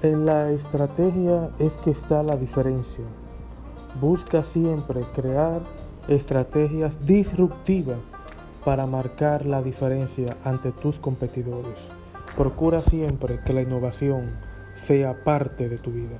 En la estrategia es que está la diferencia. Busca siempre crear estrategias disruptivas para marcar la diferencia ante tus competidores. Procura siempre que la innovación sea parte de tu vida.